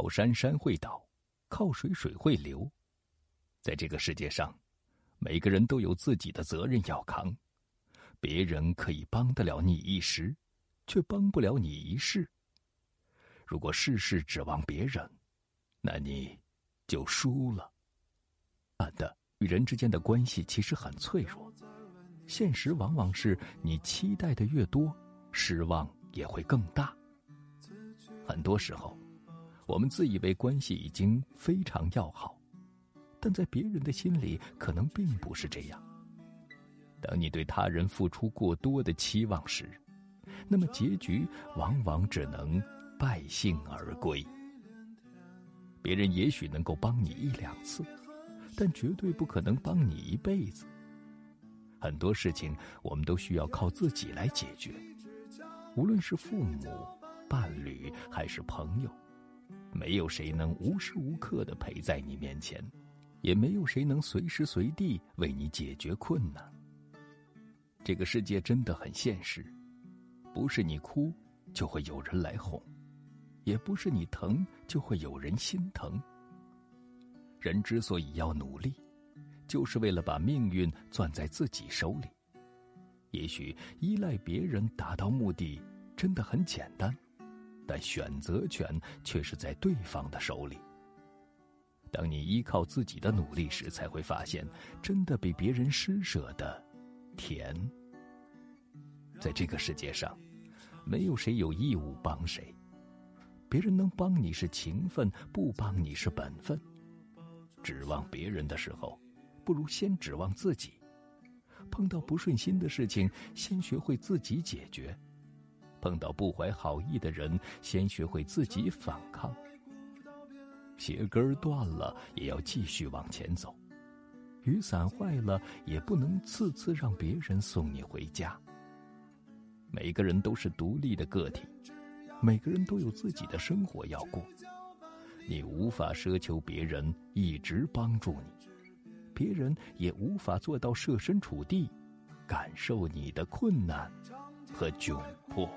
靠山山会倒，靠水水会流。在这个世界上，每个人都有自己的责任要扛。别人可以帮得了你一时，却帮不了你一世。如果事事指望别人，那你就输了。人的与人之间的关系其实很脆弱，现实往往是你期待的越多，失望也会更大。很多时候。我们自以为关系已经非常要好，但在别人的心里可能并不是这样。当你对他人付出过多的期望时，那么结局往往只能败兴而归。别人也许能够帮你一两次，但绝对不可能帮你一辈子。很多事情我们都需要靠自己来解决，无论是父母、伴侣还是朋友。没有谁能无时无刻的陪在你面前，也没有谁能随时随地为你解决困难。这个世界真的很现实，不是你哭就会有人来哄，也不是你疼就会有人心疼。人之所以要努力，就是为了把命运攥在自己手里。也许依赖别人达到目的真的很简单。但选择权却是在对方的手里。当你依靠自己的努力时，才会发现，真的比别人施舍的甜。在这个世界上，没有谁有义务帮谁，别人能帮你是情分，不帮你是本分。指望别人的时候，不如先指望自己。碰到不顺心的事情，先学会自己解决。碰到不怀好意的人，先学会自己反抗。鞋跟断了，也要继续往前走；雨伞坏了，也不能次次让别人送你回家。每个人都是独立的个体，每个人都有自己的生活要过。你无法奢求别人一直帮助你，别人也无法做到设身处地，感受你的困难和窘迫。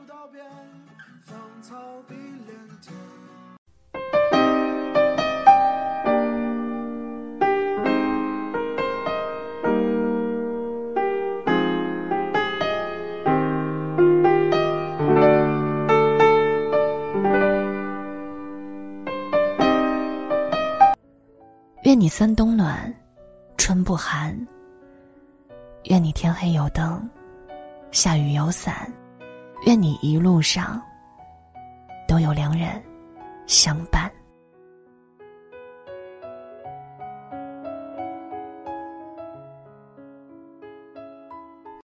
愿你三冬暖，春不寒。愿你天黑有灯，下雨有伞。愿你一路上都有良人相伴。